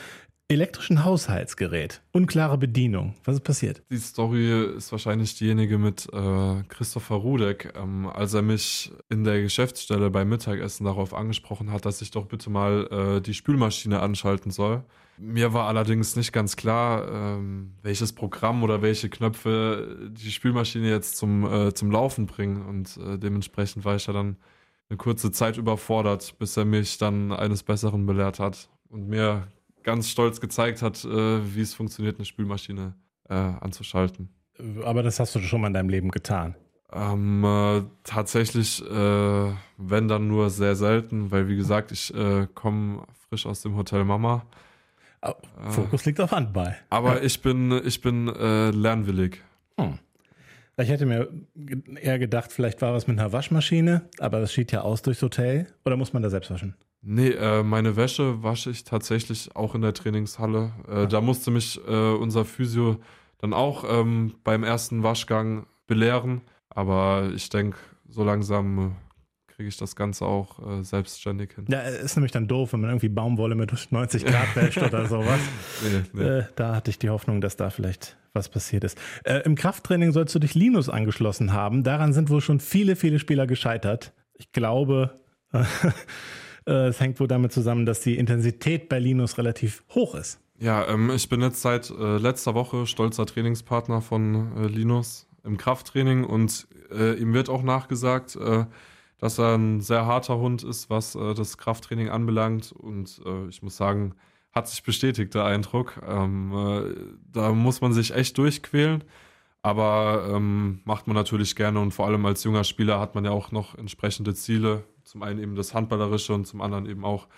elektrischen Haushaltsgerät. Unklare Bedienung. Was ist passiert? Die Story ist wahrscheinlich diejenige mit äh, Christopher Rudek, ähm, als er mich in der Geschäftsstelle beim Mittagessen darauf angesprochen hat, dass ich doch bitte mal äh, die Spülmaschine anschalten soll. Mir war allerdings nicht ganz klar, ähm, welches Programm oder welche Knöpfe die Spülmaschine jetzt zum, äh, zum Laufen bringen. Und äh, dementsprechend war ich ja dann eine kurze Zeit überfordert, bis er mich dann eines Besseren belehrt hat und mir ganz stolz gezeigt hat, äh, wie es funktioniert, eine Spülmaschine äh, anzuschalten. Aber das hast du schon mal in deinem Leben getan. Ähm, äh, tatsächlich, äh, wenn dann nur sehr selten, weil wie gesagt, ich äh, komme frisch aus dem Hotel Mama. Oh, Fokus liegt auf Handball. Aber ja. ich bin, ich bin äh, lernwillig. Hm. Ich hätte mir eher gedacht, vielleicht war was mit einer Waschmaschine, aber das schied ja aus durchs Hotel. Oder muss man da selbst waschen? Nee, äh, meine Wäsche wasche ich tatsächlich auch in der Trainingshalle. Äh, da musste mich äh, unser Physio dann auch ähm, beim ersten Waschgang belehren. Aber ich denke, so langsam äh, kriege ich das Ganze auch äh, selbstständig hin. Ja, ist nämlich dann doof, wenn man irgendwie Baumwolle mit 90 Grad (laughs) wäscht oder sowas. Nee, nee. Äh, da hatte ich die Hoffnung, dass da vielleicht was passiert ist. Im Krafttraining sollst du dich Linus angeschlossen haben. Daran sind wohl schon viele, viele Spieler gescheitert. Ich glaube, (laughs) Äh, es hängt wohl damit zusammen, dass die Intensität bei Linus relativ hoch ist. Ja, ähm, ich bin jetzt seit äh, letzter Woche stolzer Trainingspartner von äh, Linus im Krafttraining und äh, ihm wird auch nachgesagt, äh, dass er ein sehr harter Hund ist, was äh, das Krafttraining anbelangt. Und ich muss sagen, hat sich bestätigt, der Eindruck. Ähm, da muss man sich echt durchquälen. Aber ähm, macht man natürlich gerne und vor allem als junger Spieler hat man ja auch noch entsprechende Ziele, zum einen eben das Handballerische und zum anderen eben auch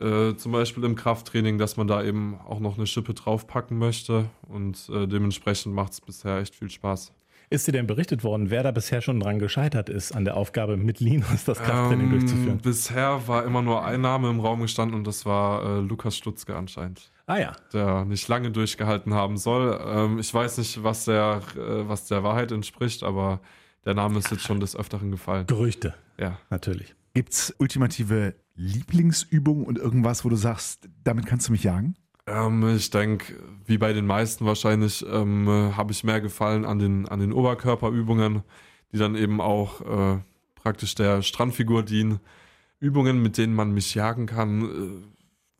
äh, zum Beispiel im Krafttraining, dass man da eben auch noch eine Schippe draufpacken möchte. Und äh, dementsprechend macht es bisher echt viel Spaß. Ist dir denn berichtet worden, wer da bisher schon dran gescheitert ist, an der Aufgabe mit Linus das Krafttraining ähm, durchzuführen? Bisher war immer nur ein Name im Raum gestanden und das war äh, Lukas Stutzke anscheinend. Ah ja. Der nicht lange durchgehalten haben soll. Ähm, ich weiß nicht, was der, äh, was der Wahrheit entspricht, aber der Name ist jetzt schon des Öfteren gefallen. Gerüchte. Ja. Natürlich. Gibt es ultimative Lieblingsübungen und irgendwas, wo du sagst, damit kannst du mich jagen? Ähm, ich denke, wie bei den meisten wahrscheinlich, ähm, habe ich mehr gefallen an den, an den Oberkörperübungen, die dann eben auch äh, praktisch der Strandfigur dienen. Übungen, mit denen man mich jagen kann, äh,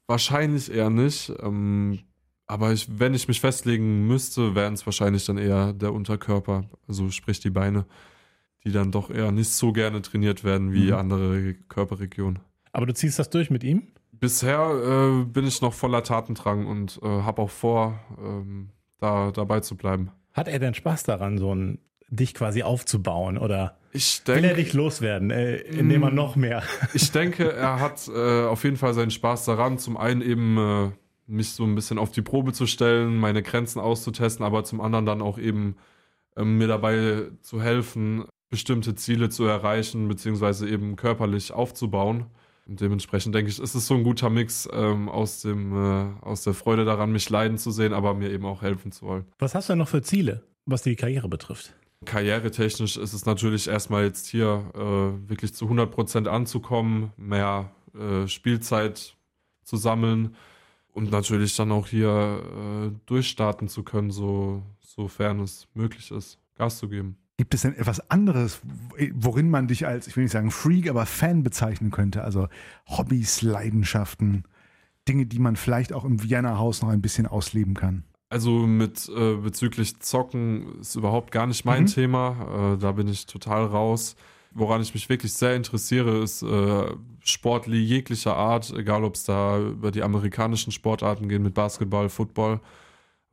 wahrscheinlich eher nicht. Ähm, aber ich, wenn ich mich festlegen müsste, wären es wahrscheinlich dann eher der Unterkörper, also sprich die Beine die dann doch eher nicht so gerne trainiert werden wie mhm. andere Körperregionen. Aber du ziehst das durch mit ihm? Bisher äh, bin ich noch voller Tatendrang und äh, habe auch vor, ähm, da dabei zu bleiben. Hat er denn Spaß daran, so ein dich quasi aufzubauen oder denk, will er dich loswerden, äh, indem er mm, noch mehr? (laughs) ich denke, er hat äh, auf jeden Fall seinen Spaß daran. Zum einen eben äh, mich so ein bisschen auf die Probe zu stellen, meine Grenzen auszutesten, aber zum anderen dann auch eben ähm, mir dabei zu helfen, bestimmte Ziele zu erreichen, beziehungsweise eben körperlich aufzubauen. Und dementsprechend denke ich, ist es so ein guter Mix ähm, aus, dem, äh, aus der Freude daran, mich leiden zu sehen, aber mir eben auch helfen zu wollen. Was hast du denn noch für Ziele, was die Karriere betrifft? Karrieretechnisch ist es natürlich erstmal jetzt hier äh, wirklich zu 100 Prozent anzukommen, mehr äh, Spielzeit zu sammeln und natürlich dann auch hier äh, durchstarten zu können, so, sofern es möglich ist, Gas zu geben. Gibt es denn etwas anderes, worin man dich als, ich will nicht sagen Freak, aber Fan bezeichnen könnte? Also Hobbys, Leidenschaften, Dinge, die man vielleicht auch im Vienna Haus noch ein bisschen ausleben kann? Also mit äh, bezüglich Zocken ist überhaupt gar nicht mein mhm. Thema. Äh, da bin ich total raus. Woran ich mich wirklich sehr interessiere, ist äh, Sport jeglicher Art, egal ob es da über die amerikanischen Sportarten geht mit Basketball, Football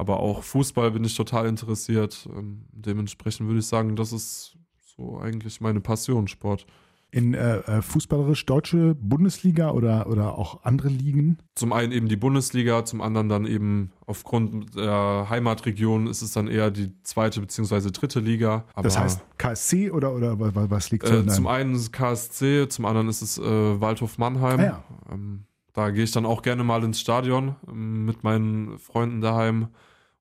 aber auch Fußball bin ich total interessiert. Ähm, dementsprechend würde ich sagen, das ist so eigentlich meine Passion, Sport. in äh, äh, fußballerisch deutsche Bundesliga oder, oder auch andere Ligen? Zum einen eben die Bundesliga, zum anderen dann eben aufgrund der Heimatregion ist es dann eher die zweite beziehungsweise dritte Liga. Aber, das heißt KSC oder, oder was liegt so? Äh, zum einen ist KSC, zum anderen ist es äh, Waldhof Mannheim. Ah, ja. ähm, da gehe ich dann auch gerne mal ins Stadion ähm, mit meinen Freunden daheim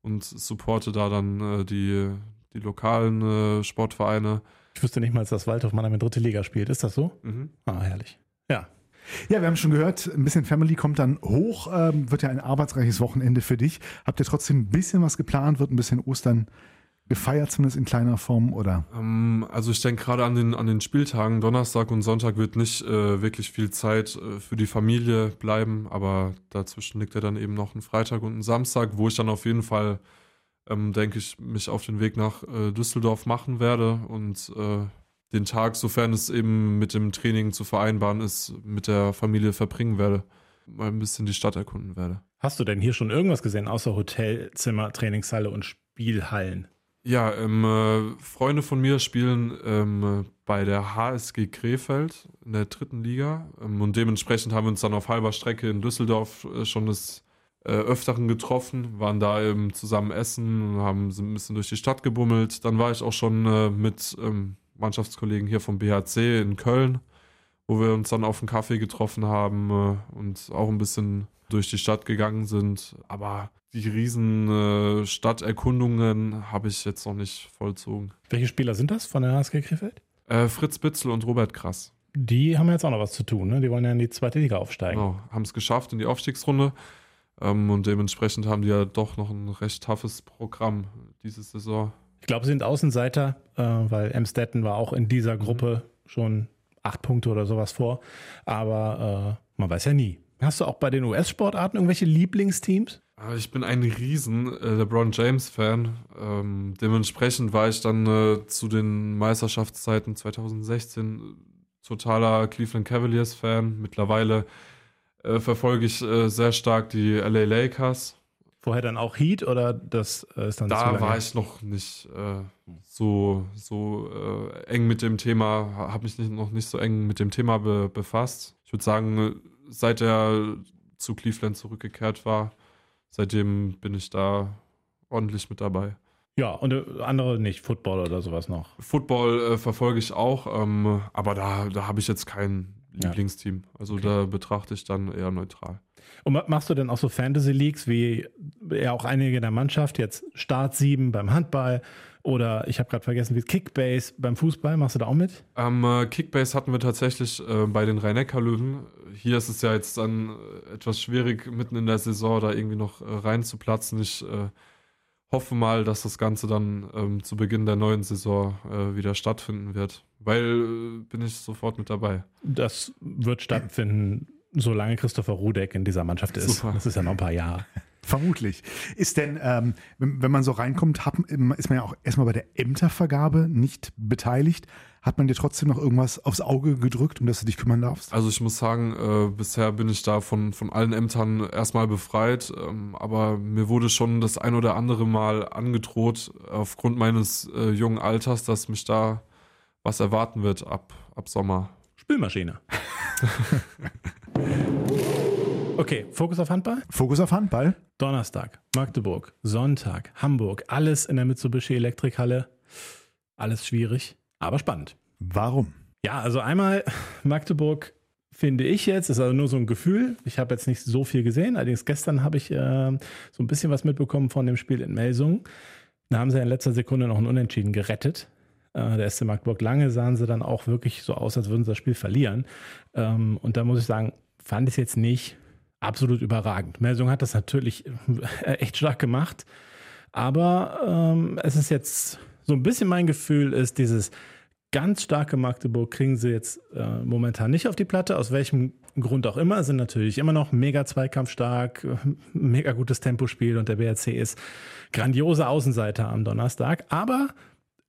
und supporte da dann äh, die, die lokalen äh, Sportvereine. Ich wüsste nicht mal, dass Waldhof Mannheim in dritte Liga spielt. Ist das so? Mhm. Ah, herrlich. Ja. Ja, wir haben schon gehört, ein bisschen Family kommt dann hoch. Ähm, wird ja ein arbeitsreiches Wochenende für dich. Habt ihr trotzdem ein bisschen was geplant? Wird ein bisschen Ostern gefeiert, zumindest in kleiner Form, oder? Ähm, also ich denke gerade an den, an den Spieltagen, Donnerstag und Sonntag wird nicht äh, wirklich viel Zeit äh, für die Familie bleiben, aber dazwischen liegt ja dann eben noch ein Freitag und ein Samstag, wo ich dann auf jeden Fall ähm, denke ich, mich auf den Weg nach äh, Düsseldorf machen werde und äh, den Tag, sofern es eben mit dem Training zu vereinbaren ist, mit der Familie verbringen werde. Mal ein bisschen die Stadt erkunden werde. Hast du denn hier schon irgendwas gesehen, außer Hotelzimmer, Trainingshalle und Spielhallen? Ja, ähm, äh, Freunde von mir spielen ähm, bei der HSG Krefeld in der dritten Liga ähm, und dementsprechend haben wir uns dann auf halber Strecke in Düsseldorf äh, schon das äh, öfteren getroffen, waren da eben zusammen essen, haben ein bisschen durch die Stadt gebummelt. Dann war ich auch schon äh, mit ähm, Mannschaftskollegen hier vom BHC in Köln, wo wir uns dann auf einen Kaffee getroffen haben äh, und auch ein bisschen durch die Stadt gegangen sind. Aber die riesen äh, Stadterkundungen habe ich jetzt noch nicht vollzogen. Welche Spieler sind das von der HSG Krefeld? Äh, Fritz Bitzel und Robert Krass. Die haben jetzt auch noch was zu tun, ne? Die wollen ja in die zweite Liga aufsteigen. Genau, haben es geschafft in die Aufstiegsrunde. Ähm, und dementsprechend haben die ja doch noch ein recht toughes Programm diese Saison. Ich glaube, sie sind Außenseiter, äh, weil Emstetten war auch in dieser mhm. Gruppe mhm. schon acht Punkte oder sowas vor. Aber äh, man weiß ja nie. Hast du auch bei den US-Sportarten irgendwelche Lieblingsteams? Ah, ich bin ein riesen äh, LeBron James-Fan. Ähm, dementsprechend war ich dann äh, zu den Meisterschaftszeiten 2016 totaler Cleveland Cavaliers-Fan. Mittlerweile äh, verfolge ich äh, sehr stark die LA Lakers. Vorher dann auch Heat oder das äh, ist dann Da war ich noch nicht äh, so, so äh, eng mit dem Thema, habe mich nicht, noch nicht so eng mit dem Thema be befasst. Ich würde sagen, seit er zu Cleveland zurückgekehrt war, seitdem bin ich da ordentlich mit dabei. Ja, und andere nicht, Football oder sowas noch. Football äh, verfolge ich auch, ähm, aber da, da habe ich jetzt keinen Lieblingsteam. Also okay. da betrachte ich dann eher neutral. Und machst du denn auch so Fantasy Leagues wie ja auch einige der Mannschaft, jetzt Start 7 beim Handball oder ich habe gerade vergessen, wie Kickbase beim Fußball, machst du da auch mit? Ähm, äh, Kickbase hatten wir tatsächlich äh, bei den Rhein-Neckar-Löwen. Hier ist es ja jetzt dann äh, etwas schwierig, mitten in der Saison da irgendwie noch äh, reinzuplatzen. Ich äh, hoffe mal, dass das Ganze dann ähm, zu Beginn der neuen Saison äh, wieder stattfinden wird. Weil äh, bin ich sofort mit dabei. Das wird stattfinden, solange Christopher Rudek in dieser Mannschaft ist. Super. Das ist ja noch ein paar Jahre. Vermutlich. Ist denn, ähm, wenn, wenn, man so reinkommt, hat, ist man ja auch erstmal bei der Ämtervergabe nicht beteiligt. Hat man dir trotzdem noch irgendwas aufs Auge gedrückt, um das du dich kümmern darfst? Also ich muss sagen, äh, bisher bin ich da von, von allen Ämtern erstmal befreit, ähm, aber mir wurde schon das ein oder andere Mal angedroht, aufgrund meines äh, jungen Alters, dass mich da was erwarten wird ab, ab Sommer. Spülmaschine. (laughs) okay, Fokus auf Handball? Fokus auf Handball. Donnerstag, Magdeburg, Sonntag, Hamburg, alles in der Mitsubishi Elektrikhalle. Alles schwierig, aber spannend. Warum? Ja, also einmal (laughs) Magdeburg finde ich jetzt, ist also nur so ein Gefühl. Ich habe jetzt nicht so viel gesehen, allerdings gestern habe ich äh, so ein bisschen was mitbekommen von dem Spiel in Melsung. Da haben sie in letzter Sekunde noch ein Unentschieden gerettet. Äh, der SC Magdeburg lange sahen sie dann auch wirklich so aus, als würden sie das Spiel verlieren. Ähm, und da muss ich sagen, fand ich es jetzt nicht absolut überragend. Melsung hat das natürlich äh, echt stark gemacht. Aber ähm, es ist jetzt so ein bisschen mein Gefühl, ist dieses ganz starke Magdeburg kriegen sie jetzt äh, momentan nicht auf die Platte, aus welchem Grund auch immer, sind natürlich immer noch mega zweikampfstark, mega gutes Tempospiel und der BRC ist grandiose Außenseiter am Donnerstag, aber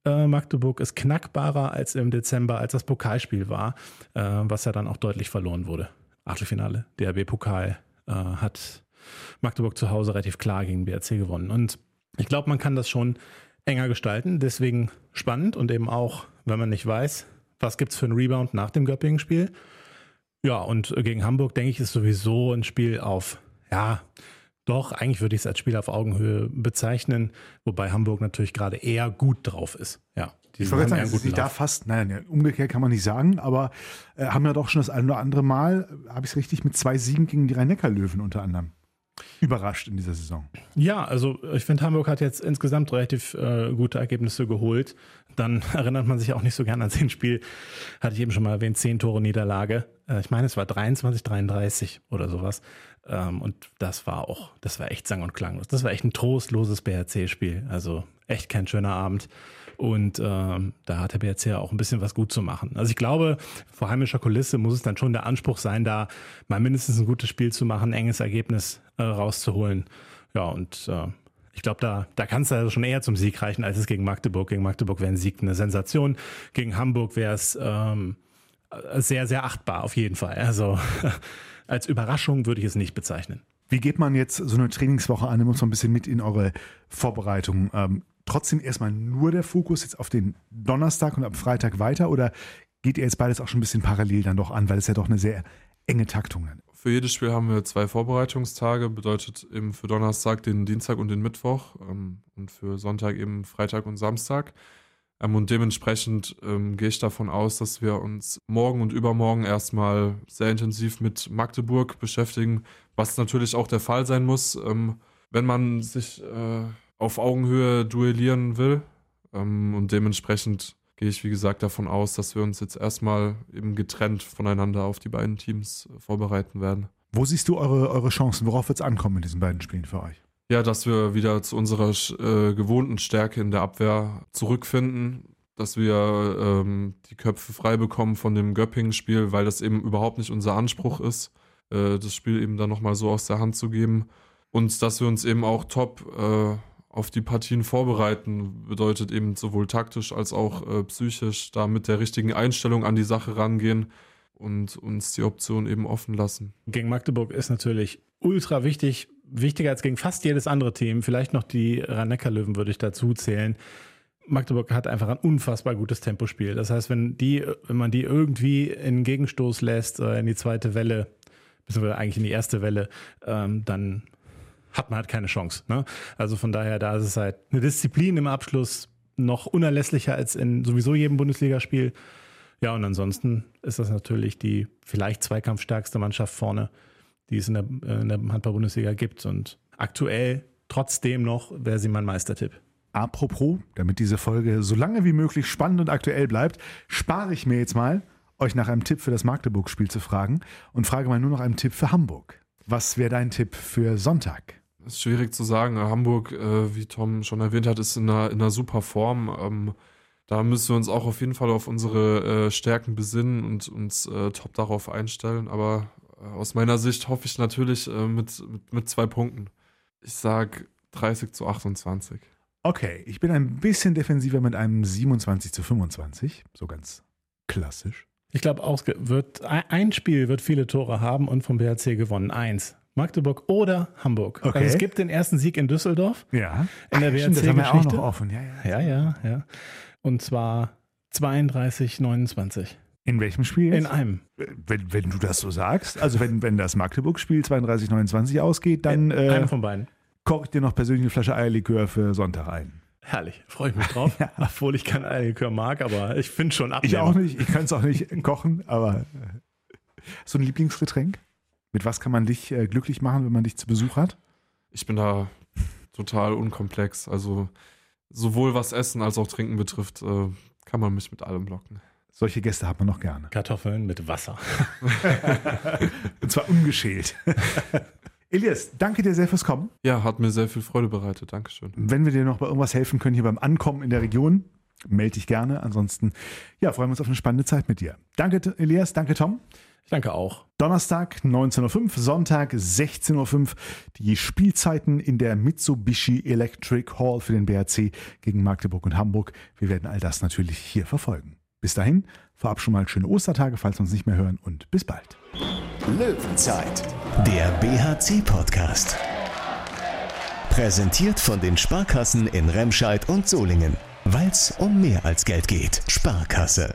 äh, Magdeburg ist knackbarer als im Dezember, als das Pokalspiel war, äh, was ja dann auch deutlich verloren wurde. Achtelfinale, DRB-Pokal äh, hat Magdeburg zu Hause relativ klar gegen BRC gewonnen. Und ich glaube, man kann das schon enger gestalten, deswegen spannend und eben auch, wenn man nicht weiß, was gibt es für einen Rebound nach dem Göppingen-Spiel. Ja, und gegen Hamburg, denke ich, ist sowieso ein Spiel auf, ja, doch, eigentlich würde ich es als Spiel auf Augenhöhe bezeichnen, wobei Hamburg natürlich gerade eher gut drauf ist. Ja, die ich wollte sagen, ist da fast, naja, umgekehrt kann man nicht sagen, aber äh, haben ja doch schon das ein oder andere Mal, äh, habe ich es richtig, mit zwei Siegen gegen die Rhein-Neckar-Löwen unter anderem überrascht in dieser Saison. Ja, also ich finde, Hamburg hat jetzt insgesamt relativ äh, gute Ergebnisse geholt. Dann (laughs) erinnert man sich auch nicht so gern an den Spiel, hatte ich eben schon mal erwähnt, zehn Tore Niederlage. Äh, ich meine, es war 23, 33 oder sowas. Ähm, und das war auch, das war echt sang- und klanglos. Das war echt ein trostloses BRC-Spiel. Also echt kein schöner Abend. Und ähm, da hat der BRC ja auch ein bisschen was gut zu machen. Also ich glaube, vor heimischer Kulisse muss es dann schon der Anspruch sein, da mal mindestens ein gutes Spiel zu machen, ein enges Ergebnis äh, rauszuholen. Ja, und äh, ich glaube, da, da kann es also schon eher zum Sieg reichen, als es gegen Magdeburg. Gegen Magdeburg wäre ein Sieg eine Sensation. Gegen Hamburg wäre es ähm, sehr, sehr achtbar auf jeden Fall. Also (laughs) als Überraschung würde ich es nicht bezeichnen. Wie geht man jetzt so eine Trainingswoche an? Nimmt uns so ein bisschen mit in eure Vorbereitung. Ähm, trotzdem erstmal nur der Fokus jetzt auf den Donnerstag und ab Freitag weiter oder geht ihr jetzt beides auch schon ein bisschen parallel dann doch an, weil es ja doch eine sehr enge Taktung ist? Für jedes Spiel haben wir zwei Vorbereitungstage, bedeutet eben für Donnerstag den Dienstag und den Mittwoch ähm, und für Sonntag eben Freitag und Samstag. Ähm, und dementsprechend ähm, gehe ich davon aus, dass wir uns morgen und übermorgen erstmal sehr intensiv mit Magdeburg beschäftigen, was natürlich auch der Fall sein muss, ähm, wenn man sich äh, auf Augenhöhe duellieren will. Ähm, und dementsprechend gehe ich, wie gesagt, davon aus, dass wir uns jetzt erstmal eben getrennt voneinander auf die beiden Teams äh, vorbereiten werden. Wo siehst du eure, eure Chancen? Worauf wird es ankommen in diesen beiden Spielen für euch? Ja, dass wir wieder zu unserer äh, gewohnten Stärke in der Abwehr zurückfinden, dass wir ähm, die Köpfe frei bekommen von dem Göppingen-Spiel, weil das eben überhaupt nicht unser Anspruch ist, äh, das Spiel eben dann nochmal so aus der Hand zu geben. Und dass wir uns eben auch top äh, auf die Partien vorbereiten, bedeutet eben sowohl taktisch als auch äh, psychisch da mit der richtigen Einstellung an die Sache rangehen und uns die Option eben offen lassen. Gegen Magdeburg ist natürlich ultra wichtig, wichtiger als gegen fast jedes andere Team. Vielleicht noch die Rhein-Neckar-Löwen würde ich dazu zählen. Magdeburg hat einfach ein unfassbar gutes Tempospiel. Das heißt, wenn die, wenn man die irgendwie in Gegenstoß lässt, äh, in die zweite Welle, beziehungsweise eigentlich in die erste Welle, ähm, dann hat man halt keine Chance. Ne? Also von daher, da ist es halt eine Disziplin im Abschluss noch unerlässlicher als in sowieso jedem Bundesligaspiel. Ja, und ansonsten ist das natürlich die vielleicht zweikampfstärkste Mannschaft vorne, die es in der, in der Handball-Bundesliga gibt. Und aktuell trotzdem noch wäre sie mein Meistertipp. Apropos, damit diese Folge so lange wie möglich spannend und aktuell bleibt, spare ich mir jetzt mal, euch nach einem Tipp für das Magdeburg-Spiel zu fragen und frage mal nur noch einen Tipp für Hamburg. Was wäre dein Tipp für Sonntag? Ist schwierig zu sagen. Hamburg, äh, wie Tom schon erwähnt hat, ist in einer, in einer super Form. Ähm, da müssen wir uns auch auf jeden Fall auf unsere äh, Stärken besinnen und uns äh, top darauf einstellen. Aber äh, aus meiner Sicht hoffe ich natürlich äh, mit, mit, mit zwei Punkten. Ich sage 30 zu 28. Okay, ich bin ein bisschen defensiver mit einem 27 zu 25. So ganz klassisch. Ich glaube, wird ein Spiel wird viele Tore haben und vom BRC gewonnen. Eins. Magdeburg oder Hamburg. Okay. Also es gibt den ersten Sieg in Düsseldorf. Ja. In der WRC das haben wir auch noch offen. Ja, ja, ja, ja. ja. Und zwar 32, 29. In welchem Spiel? In einem. Wenn, wenn du das so sagst, also wenn, wenn das Magdeburg-Spiel 32, 29 ausgeht, dann äh, einer von beiden. koche ich dir noch persönlich eine Flasche Eierlikör für Sonntag ein. Herrlich, freue ich mich drauf. (laughs) ja. Obwohl ich kein Eierlikör mag, aber ich finde schon ab. Ich auch nicht, ich kann es auch nicht kochen, aber äh, so ein Lieblingsgetränk? Mit was kann man dich äh, glücklich machen, wenn man dich zu Besuch hat? Ich bin da total unkomplex. Also sowohl was Essen als auch Trinken betrifft, äh, kann man mich mit allem locken. Solche Gäste hat man noch gerne. Kartoffeln mit Wasser. (laughs) Und zwar ungeschält. (laughs) Elias, danke dir sehr fürs Kommen. Ja, hat mir sehr viel Freude bereitet. Dankeschön. Wenn wir dir noch bei irgendwas helfen können hier beim Ankommen in der Region, melde dich gerne. Ansonsten, ja, freuen wir uns auf eine spannende Zeit mit dir. Danke, Elias. Danke, Tom. Ich danke auch. Donnerstag 19.05 Uhr, Sonntag 16.05 Uhr. Die Spielzeiten in der Mitsubishi Electric Hall für den BRC gegen Magdeburg und Hamburg. Wir werden all das natürlich hier verfolgen. Bis dahin, vorab schon mal schöne Ostertage, falls wir uns nicht mehr hören und bis bald. Löwenzeit, der BHC-Podcast. Präsentiert von den Sparkassen in Remscheid und Solingen. Weil es um mehr als Geld geht. Sparkasse.